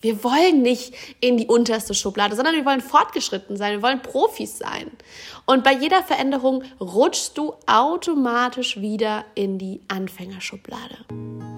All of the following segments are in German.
Wir wollen nicht in die unterste Schublade, sondern wir wollen fortgeschritten sein, wir wollen Profis sein. Und bei jeder Veränderung rutschst du automatisch wieder in die Anfängerschublade.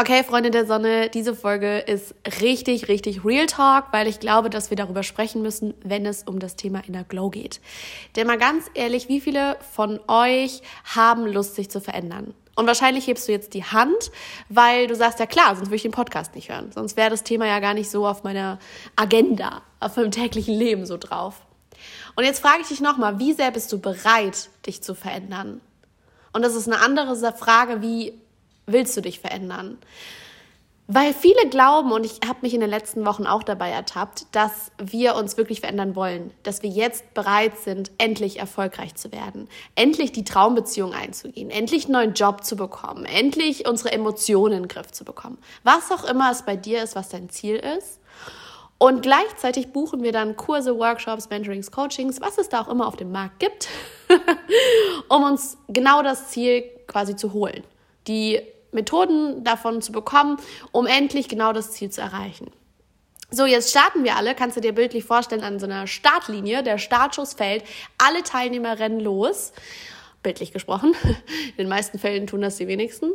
Okay, Freunde der Sonne, diese Folge ist richtig, richtig Real Talk, weil ich glaube, dass wir darüber sprechen müssen, wenn es um das Thema Inner Glow geht. Denn mal ganz ehrlich, wie viele von euch haben Lust, sich zu verändern? Und wahrscheinlich hebst du jetzt die Hand, weil du sagst, ja klar, sonst würde ich den Podcast nicht hören. Sonst wäre das Thema ja gar nicht so auf meiner Agenda, auf meinem täglichen Leben so drauf. Und jetzt frage ich dich nochmal, wie sehr bist du bereit, dich zu verändern? Und das ist eine andere Frage, wie willst du dich verändern? Weil viele glauben, und ich habe mich in den letzten Wochen auch dabei ertappt, dass wir uns wirklich verändern wollen, dass wir jetzt bereit sind, endlich erfolgreich zu werden, endlich die Traumbeziehung einzugehen, endlich einen neuen Job zu bekommen, endlich unsere Emotionen in den Griff zu bekommen. Was auch immer es bei dir ist, was dein Ziel ist. Und gleichzeitig buchen wir dann Kurse, Workshops, Mentorings, Coachings, was es da auch immer auf dem Markt gibt, um uns genau das Ziel quasi zu holen. Die Methoden davon zu bekommen, um endlich genau das Ziel zu erreichen. So, jetzt starten wir alle, kannst du dir bildlich vorstellen, an so einer Startlinie, der Startschuss fällt, alle Teilnehmer rennen los, bildlich gesprochen, in den meisten Fällen tun das die wenigsten,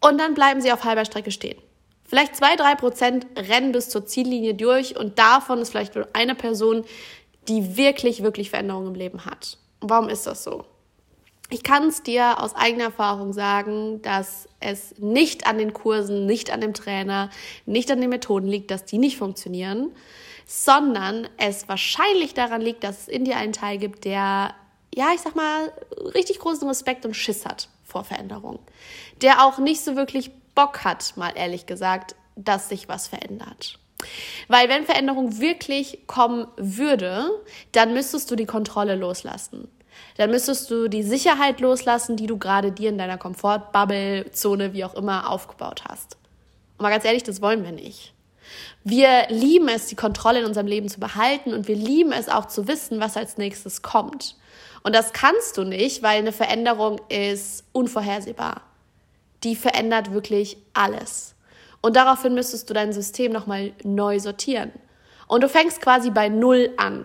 und dann bleiben sie auf halber Strecke stehen. Vielleicht zwei, drei Prozent rennen bis zur Ziellinie durch und davon ist vielleicht nur eine Person, die wirklich, wirklich Veränderungen im Leben hat. Warum ist das so? Ich kann es dir aus eigener Erfahrung sagen, dass es nicht an den Kursen, nicht an dem Trainer, nicht an den Methoden liegt, dass die nicht funktionieren, sondern es wahrscheinlich daran liegt, dass es in dir einen Teil gibt, der, ja, ich sag mal, richtig großen Respekt und Schiss hat vor Veränderung. Der auch nicht so wirklich Bock hat, mal ehrlich gesagt, dass sich was verändert. Weil wenn Veränderung wirklich kommen würde, dann müsstest du die Kontrolle loslassen dann müsstest du die Sicherheit loslassen, die du gerade dir in deiner Komfortbubble, Zone, wie auch immer, aufgebaut hast. Und mal ganz ehrlich, das wollen wir nicht. Wir lieben es, die Kontrolle in unserem Leben zu behalten und wir lieben es auch zu wissen, was als nächstes kommt. Und das kannst du nicht, weil eine Veränderung ist unvorhersehbar. Die verändert wirklich alles. Und daraufhin müsstest du dein System nochmal neu sortieren. Und du fängst quasi bei Null an.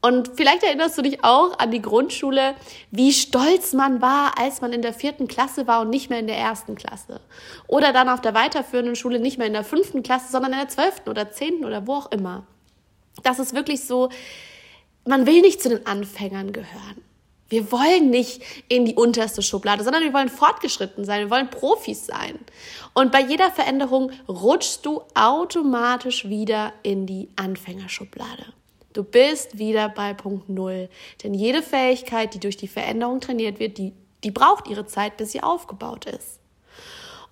Und vielleicht erinnerst du dich auch an die Grundschule, wie stolz man war, als man in der vierten Klasse war und nicht mehr in der ersten Klasse. Oder dann auf der weiterführenden Schule nicht mehr in der fünften Klasse, sondern in der zwölften oder zehnten oder wo auch immer. Das ist wirklich so, man will nicht zu den Anfängern gehören. Wir wollen nicht in die unterste Schublade, sondern wir wollen fortgeschritten sein, wir wollen Profis sein. Und bei jeder Veränderung rutschst du automatisch wieder in die Anfängerschublade. Du bist wieder bei Punkt Null. Denn jede Fähigkeit, die durch die Veränderung trainiert wird, die, die braucht ihre Zeit, bis sie aufgebaut ist.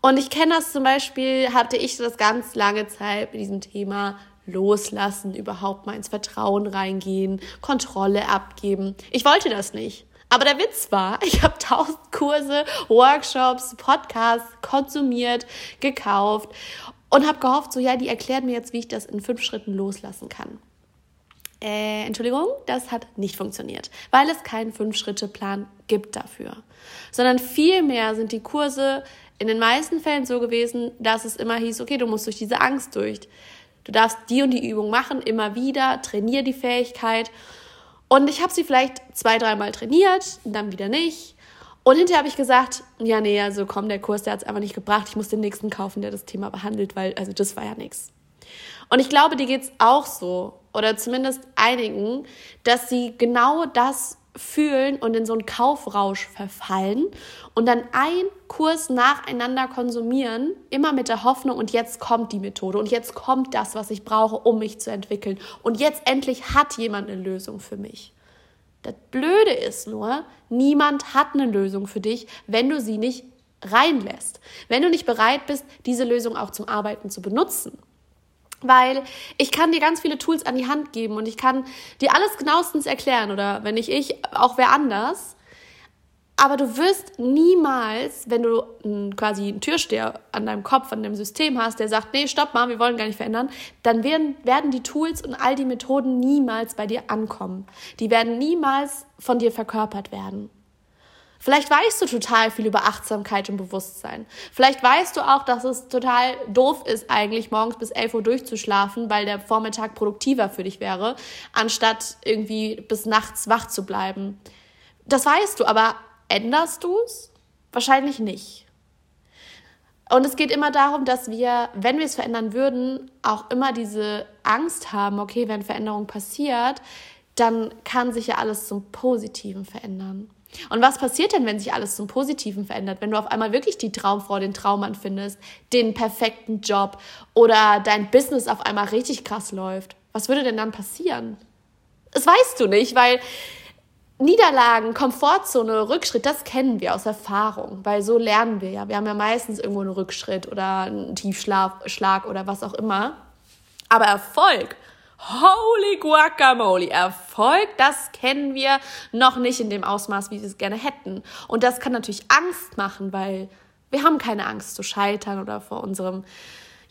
Und ich kenne das zum Beispiel, hatte ich das ganz lange Zeit mit diesem Thema loslassen, überhaupt mal ins Vertrauen reingehen, Kontrolle abgeben. Ich wollte das nicht. Aber der Witz war, ich habe tausend Kurse, Workshops, Podcasts konsumiert, gekauft und habe gehofft, so ja, die erklären mir jetzt, wie ich das in fünf Schritten loslassen kann äh, Entschuldigung, das hat nicht funktioniert, weil es keinen Fünf-Schritte-Plan gibt dafür. Sondern vielmehr sind die Kurse in den meisten Fällen so gewesen, dass es immer hieß, okay, du musst durch diese Angst durch. Du darfst die und die Übung machen, immer wieder, trainier die Fähigkeit. Und ich habe sie vielleicht zwei, dreimal trainiert, dann wieder nicht. Und hinterher habe ich gesagt, ja, nee, also komm, der Kurs, der hat es einfach nicht gebracht. Ich muss den nächsten kaufen, der das Thema behandelt, weil, also das war ja nichts. Und ich glaube, dir geht's auch so oder zumindest einigen, dass sie genau das fühlen und in so einen Kaufrausch verfallen und dann ein Kurs nacheinander konsumieren, immer mit der Hoffnung, und jetzt kommt die Methode und jetzt kommt das, was ich brauche, um mich zu entwickeln. Und jetzt endlich hat jemand eine Lösung für mich. Das Blöde ist nur, niemand hat eine Lösung für dich, wenn du sie nicht reinlässt. Wenn du nicht bereit bist, diese Lösung auch zum Arbeiten zu benutzen. Weil ich kann dir ganz viele Tools an die Hand geben und ich kann dir alles genauestens erklären oder wenn nicht ich, auch wer anders. Aber du wirst niemals, wenn du quasi einen Türsteher an deinem Kopf, an deinem System hast, der sagt, nee, stopp mal, wir wollen gar nicht verändern, dann werden, werden die Tools und all die Methoden niemals bei dir ankommen. Die werden niemals von dir verkörpert werden. Vielleicht weißt du total viel über Achtsamkeit und Bewusstsein. Vielleicht weißt du auch, dass es total doof ist, eigentlich morgens bis 11 Uhr durchzuschlafen, weil der Vormittag produktiver für dich wäre, anstatt irgendwie bis nachts wach zu bleiben. Das weißt du, aber änderst du es? Wahrscheinlich nicht. Und es geht immer darum, dass wir, wenn wir es verändern würden, auch immer diese Angst haben, okay, wenn Veränderung passiert, dann kann sich ja alles zum Positiven verändern. Und was passiert denn, wenn sich alles zum Positiven verändert? Wenn du auf einmal wirklich die Traumfrau, den Traummann findest, den perfekten Job oder dein Business auf einmal richtig krass läuft? Was würde denn dann passieren? Das weißt du nicht, weil Niederlagen, Komfortzone, Rückschritt, das kennen wir aus Erfahrung, weil so lernen wir ja. Wir haben ja meistens irgendwo einen Rückschritt oder einen Tiefschlag oder was auch immer. Aber Erfolg, Holy Guacamole, Erfolg, das kennen wir noch nicht in dem Ausmaß, wie wir es gerne hätten. Und das kann natürlich Angst machen, weil wir haben keine Angst zu scheitern oder vor unserem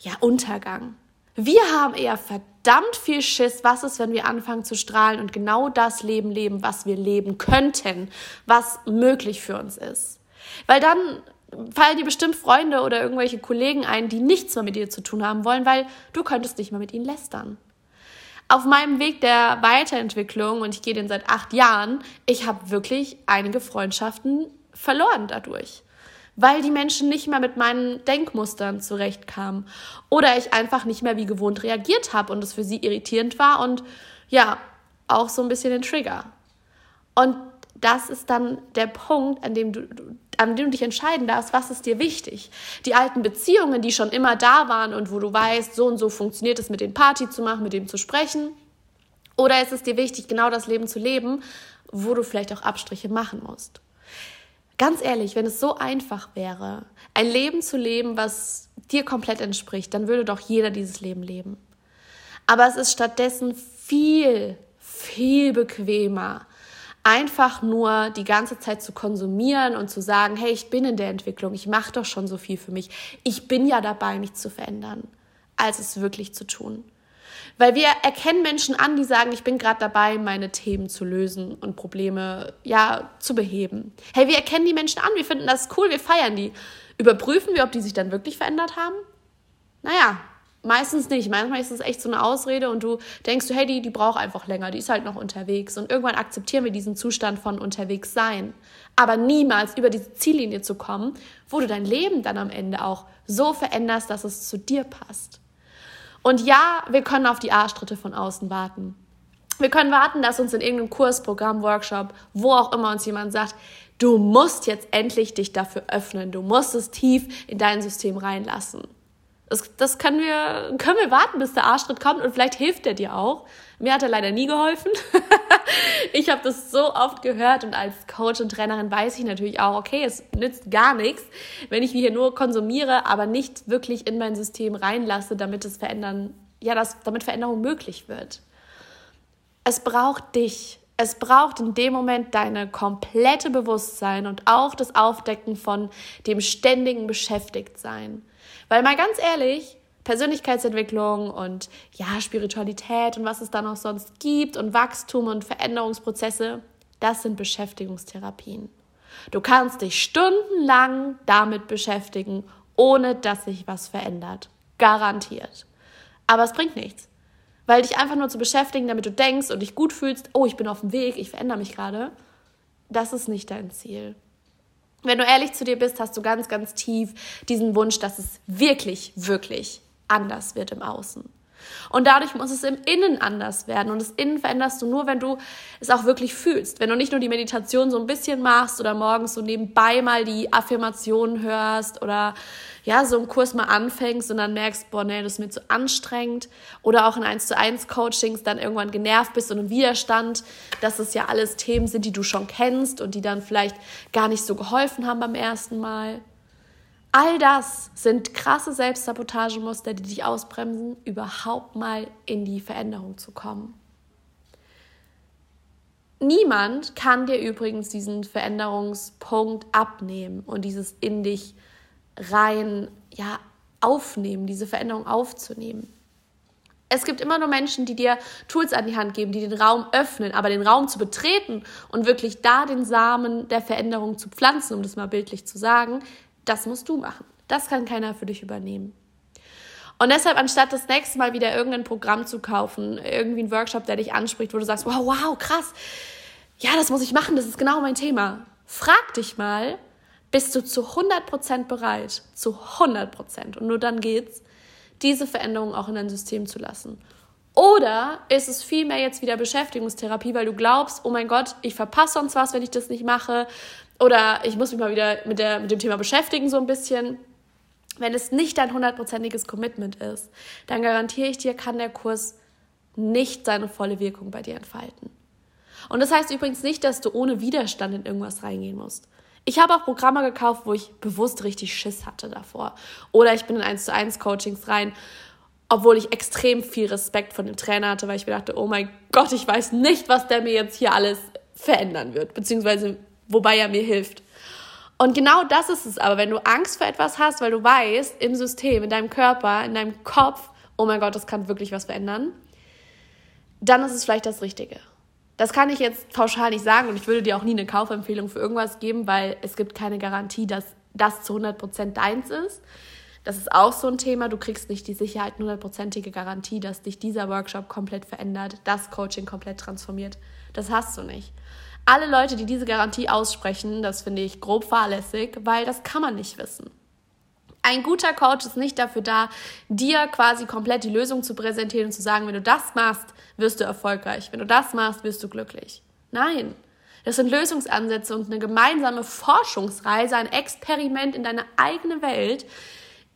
ja, Untergang. Wir haben eher verdammt viel Schiss, was ist, wenn wir anfangen zu strahlen und genau das Leben leben, was wir leben könnten, was möglich für uns ist. Weil dann fallen dir bestimmt Freunde oder irgendwelche Kollegen ein, die nichts mehr mit dir zu tun haben wollen, weil du könntest nicht mehr mit ihnen lästern auf meinem Weg der Weiterentwicklung, und ich gehe den seit acht Jahren, ich habe wirklich einige Freundschaften verloren dadurch. Weil die Menschen nicht mehr mit meinen Denkmustern zurechtkamen. Oder ich einfach nicht mehr wie gewohnt reagiert habe und es für sie irritierend war und ja, auch so ein bisschen den Trigger. Und das ist dann der Punkt, an dem du, an dem du dich entscheiden darfst, was ist dir wichtig. Die alten Beziehungen, die schon immer da waren und wo du weißt, so und so funktioniert es mit den Party zu machen, mit dem zu sprechen. Oder ist es dir wichtig, genau das Leben zu leben, wo du vielleicht auch Abstriche machen musst. Ganz ehrlich, wenn es so einfach wäre, ein Leben zu leben, was dir komplett entspricht, dann würde doch jeder dieses Leben leben. Aber es ist stattdessen viel, viel bequemer, einfach nur die ganze Zeit zu konsumieren und zu sagen, hey, ich bin in der Entwicklung, ich mache doch schon so viel für mich, ich bin ja dabei, mich zu verändern, als es wirklich zu tun. Weil wir erkennen Menschen an, die sagen, ich bin gerade dabei, meine Themen zu lösen und Probleme ja zu beheben. Hey, wir erkennen die Menschen an, wir finden das cool, wir feiern die. Überprüfen wir, ob die sich dann wirklich verändert haben? Naja, Meistens nicht. Manchmal ist es echt so eine Ausrede und du denkst du, hey, die, die braucht einfach länger, die ist halt noch unterwegs. Und irgendwann akzeptieren wir diesen Zustand von unterwegs sein. Aber niemals über diese Ziellinie zu kommen, wo du dein Leben dann am Ende auch so veränderst, dass es zu dir passt. Und ja, wir können auf die Arschtritte von außen warten. Wir können warten, dass uns in irgendeinem Kurs, Programm, Workshop, wo auch immer uns jemand sagt, du musst jetzt endlich dich dafür öffnen, du musst es tief in dein System reinlassen. Das, das können, wir, können wir warten, bis der Arschtritt kommt und vielleicht hilft er dir auch. Mir hat er leider nie geholfen. ich habe das so oft gehört und als Coach und Trainerin weiß ich natürlich auch, okay, es nützt gar nichts, wenn ich hier nur konsumiere, aber nicht wirklich in mein System reinlasse, damit es verändern, ja, das, damit Veränderung möglich wird. Es braucht dich. Es braucht in dem Moment deine komplette Bewusstsein und auch das Aufdecken von dem ständigen Beschäftigtsein. Weil mal ganz ehrlich, Persönlichkeitsentwicklung und ja, Spiritualität und was es da noch sonst gibt und Wachstum und Veränderungsprozesse, das sind Beschäftigungstherapien. Du kannst dich stundenlang damit beschäftigen, ohne dass sich was verändert. Garantiert. Aber es bringt nichts. Weil dich einfach nur zu beschäftigen, damit du denkst und dich gut fühlst, oh, ich bin auf dem Weg, ich verändere mich gerade, das ist nicht dein Ziel. Wenn du ehrlich zu dir bist, hast du ganz, ganz tief diesen Wunsch, dass es wirklich, wirklich anders wird im Außen. Und dadurch muss es im Innen anders werden. Und das Innen veränderst du nur, wenn du es auch wirklich fühlst. Wenn du nicht nur die Meditation so ein bisschen machst oder morgens so nebenbei mal die Affirmationen hörst oder ja, so einen Kurs mal anfängst und dann merkst, boah, nee, das ist mir zu anstrengend. Oder auch in 1 zu 1 Coachings dann irgendwann genervt bist und im Widerstand, dass es ja alles Themen sind, die du schon kennst und die dann vielleicht gar nicht so geholfen haben beim ersten Mal. All das sind krasse Selbstsabotagemuster, die dich ausbremsen, überhaupt mal in die Veränderung zu kommen. Niemand kann dir übrigens diesen Veränderungspunkt abnehmen und dieses in dich rein ja, aufnehmen, diese Veränderung aufzunehmen. Es gibt immer nur Menschen, die dir Tools an die Hand geben, die den Raum öffnen, aber den Raum zu betreten und wirklich da den Samen der Veränderung zu pflanzen, um das mal bildlich zu sagen, das musst du machen. Das kann keiner für dich übernehmen. Und deshalb, anstatt das nächste Mal wieder irgendein Programm zu kaufen, irgendwie ein Workshop, der dich anspricht, wo du sagst, wow, wow, krass, ja, das muss ich machen, das ist genau mein Thema. Frag dich mal, bist du zu 100% bereit, zu 100%, und nur dann geht's, diese Veränderung auch in dein System zu lassen. Oder ist es vielmehr jetzt wieder Beschäftigungstherapie, weil du glaubst, oh mein Gott, ich verpasse sonst was, wenn ich das nicht mache. Oder ich muss mich mal wieder mit, der, mit dem Thema beschäftigen, so ein bisschen. Wenn es nicht dein hundertprozentiges Commitment ist, dann garantiere ich dir, kann der Kurs nicht seine volle Wirkung bei dir entfalten. Und das heißt übrigens nicht, dass du ohne Widerstand in irgendwas reingehen musst. Ich habe auch Programme gekauft, wo ich bewusst richtig Schiss hatte davor. Oder ich bin in 1 zu 1 Coachings rein, obwohl ich extrem viel Respekt von dem Trainer hatte, weil ich mir dachte, oh mein Gott, ich weiß nicht, was der mir jetzt hier alles verändern wird, beziehungsweise wobei er mir hilft. Und genau das ist es aber, wenn du Angst vor etwas hast, weil du weißt, im System, in deinem Körper, in deinem Kopf, oh mein Gott, das kann wirklich was verändern, dann ist es vielleicht das Richtige. Das kann ich jetzt pauschal nicht sagen und ich würde dir auch nie eine Kaufempfehlung für irgendwas geben, weil es gibt keine Garantie, dass das zu 100% deins ist. Das ist auch so ein Thema. Du kriegst nicht die Sicherheit, hundertprozentige Garantie, dass dich dieser Workshop komplett verändert, das Coaching komplett transformiert. Das hast du nicht. Alle Leute, die diese Garantie aussprechen, das finde ich grob fahrlässig, weil das kann man nicht wissen. Ein guter Coach ist nicht dafür da, dir quasi komplett die Lösung zu präsentieren und zu sagen, wenn du das machst, wirst du erfolgreich. Wenn du das machst, wirst du glücklich. Nein. Das sind Lösungsansätze und eine gemeinsame Forschungsreise, ein Experiment in deine eigene Welt,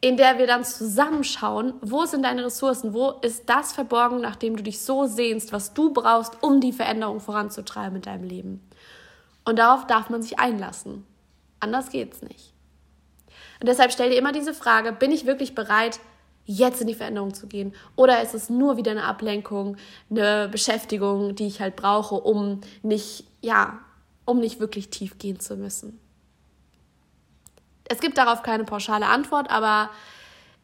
in der wir dann zusammenschauen, wo sind deine Ressourcen, wo ist das verborgen, nachdem du dich so sehnst, was du brauchst, um die Veränderung voranzutreiben in deinem Leben. Und darauf darf man sich einlassen. Anders geht's nicht. Und deshalb stell dir immer diese Frage, bin ich wirklich bereit, jetzt in die Veränderung zu gehen? Oder ist es nur wieder eine Ablenkung, eine Beschäftigung, die ich halt brauche, um nicht, ja, um nicht wirklich tief gehen zu müssen? Es gibt darauf keine pauschale Antwort, aber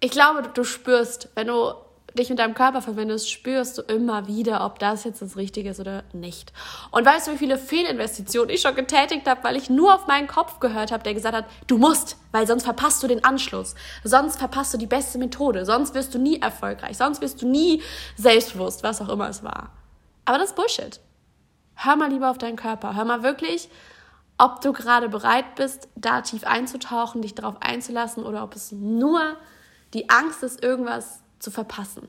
ich glaube, du spürst, wenn du dich mit deinem Körper verbindest, spürst du immer wieder, ob das jetzt das Richtige ist oder nicht. Und weißt du, wie viele Fehlinvestitionen ich schon getätigt habe, weil ich nur auf meinen Kopf gehört habe, der gesagt hat, du musst, weil sonst verpasst du den Anschluss, sonst verpasst du die beste Methode, sonst wirst du nie erfolgreich, sonst wirst du nie selbstbewusst, was auch immer es war. Aber das ist Bullshit. Hör mal lieber auf deinen Körper. Hör mal wirklich, ob du gerade bereit bist, da tief einzutauchen, dich darauf einzulassen oder ob es nur die Angst ist, irgendwas zu verpassen.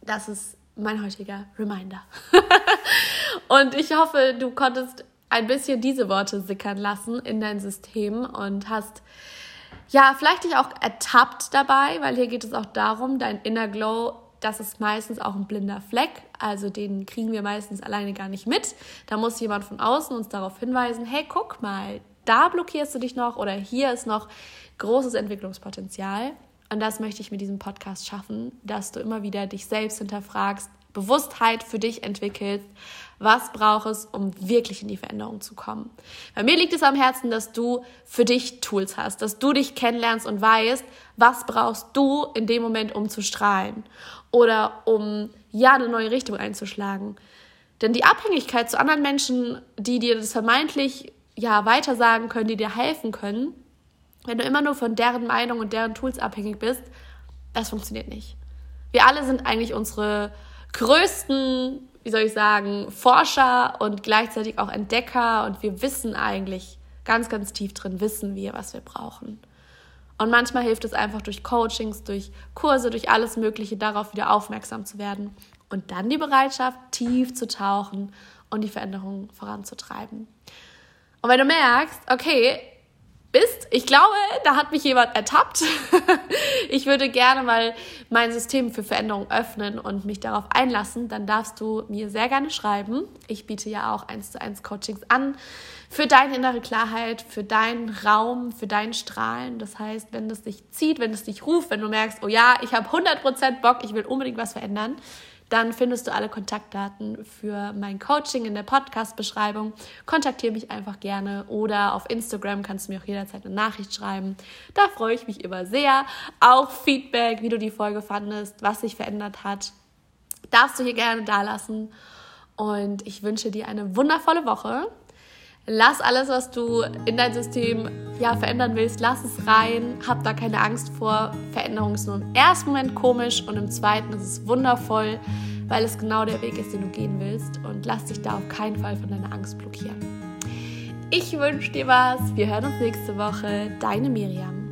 Das ist mein heutiger Reminder. und ich hoffe, du konntest ein bisschen diese Worte sickern lassen in dein System und hast ja vielleicht dich auch ertappt dabei, weil hier geht es auch darum, dein Inner Glow, das ist meistens auch ein blinder Fleck, also den kriegen wir meistens alleine gar nicht mit. Da muss jemand von außen uns darauf hinweisen, hey, guck mal, da blockierst du dich noch oder hier ist noch großes Entwicklungspotenzial. Und das möchte ich mit diesem Podcast schaffen, dass du immer wieder dich selbst hinterfragst, Bewusstheit für dich entwickelst. Was braucht es, um wirklich in die Veränderung zu kommen? Bei mir liegt es am Herzen, dass du für dich Tools hast, dass du dich kennenlernst und weißt, was brauchst du in dem Moment, um zu strahlen oder um ja eine neue Richtung einzuschlagen. Denn die Abhängigkeit zu anderen Menschen, die dir das vermeintlich ja weitersagen können, die dir helfen können, wenn du immer nur von deren Meinung und deren Tools abhängig bist, das funktioniert nicht. Wir alle sind eigentlich unsere größten, wie soll ich sagen, Forscher und gleichzeitig auch Entdecker und wir wissen eigentlich, ganz, ganz tief drin wissen wir, was wir brauchen. Und manchmal hilft es einfach durch Coachings, durch Kurse, durch alles Mögliche darauf wieder aufmerksam zu werden. Und dann die Bereitschaft, tief zu tauchen und die Veränderung voranzutreiben. Und wenn du merkst, okay, bist. Ich glaube, da hat mich jemand ertappt. ich würde gerne mal mein System für Veränderung öffnen und mich darauf einlassen. Dann darfst du mir sehr gerne schreiben. Ich biete ja auch eins zu eins Coachings an für deine innere Klarheit, für deinen Raum, für dein Strahlen. Das heißt, wenn es dich zieht, wenn es dich ruft, wenn du merkst, oh ja, ich habe 100% Bock, ich will unbedingt was verändern, dann findest du alle Kontaktdaten für mein Coaching in der Podcast-Beschreibung. Kontaktiere mich einfach gerne oder auf Instagram kannst du mir auch jederzeit eine Nachricht schreiben. Da freue ich mich immer sehr. Auch Feedback, wie du die Folge fandest, was sich verändert hat, darfst du hier gerne da lassen. Und ich wünsche dir eine wundervolle Woche. Lass alles, was du in dein System ja, verändern willst, lass es rein. Hab da keine Angst vor. Veränderung ist nur im ersten Moment komisch und im zweiten ist es wundervoll, weil es genau der Weg ist, den du gehen willst. Und lass dich da auf keinen Fall von deiner Angst blockieren. Ich wünsche dir was. Wir hören uns nächste Woche. Deine Miriam.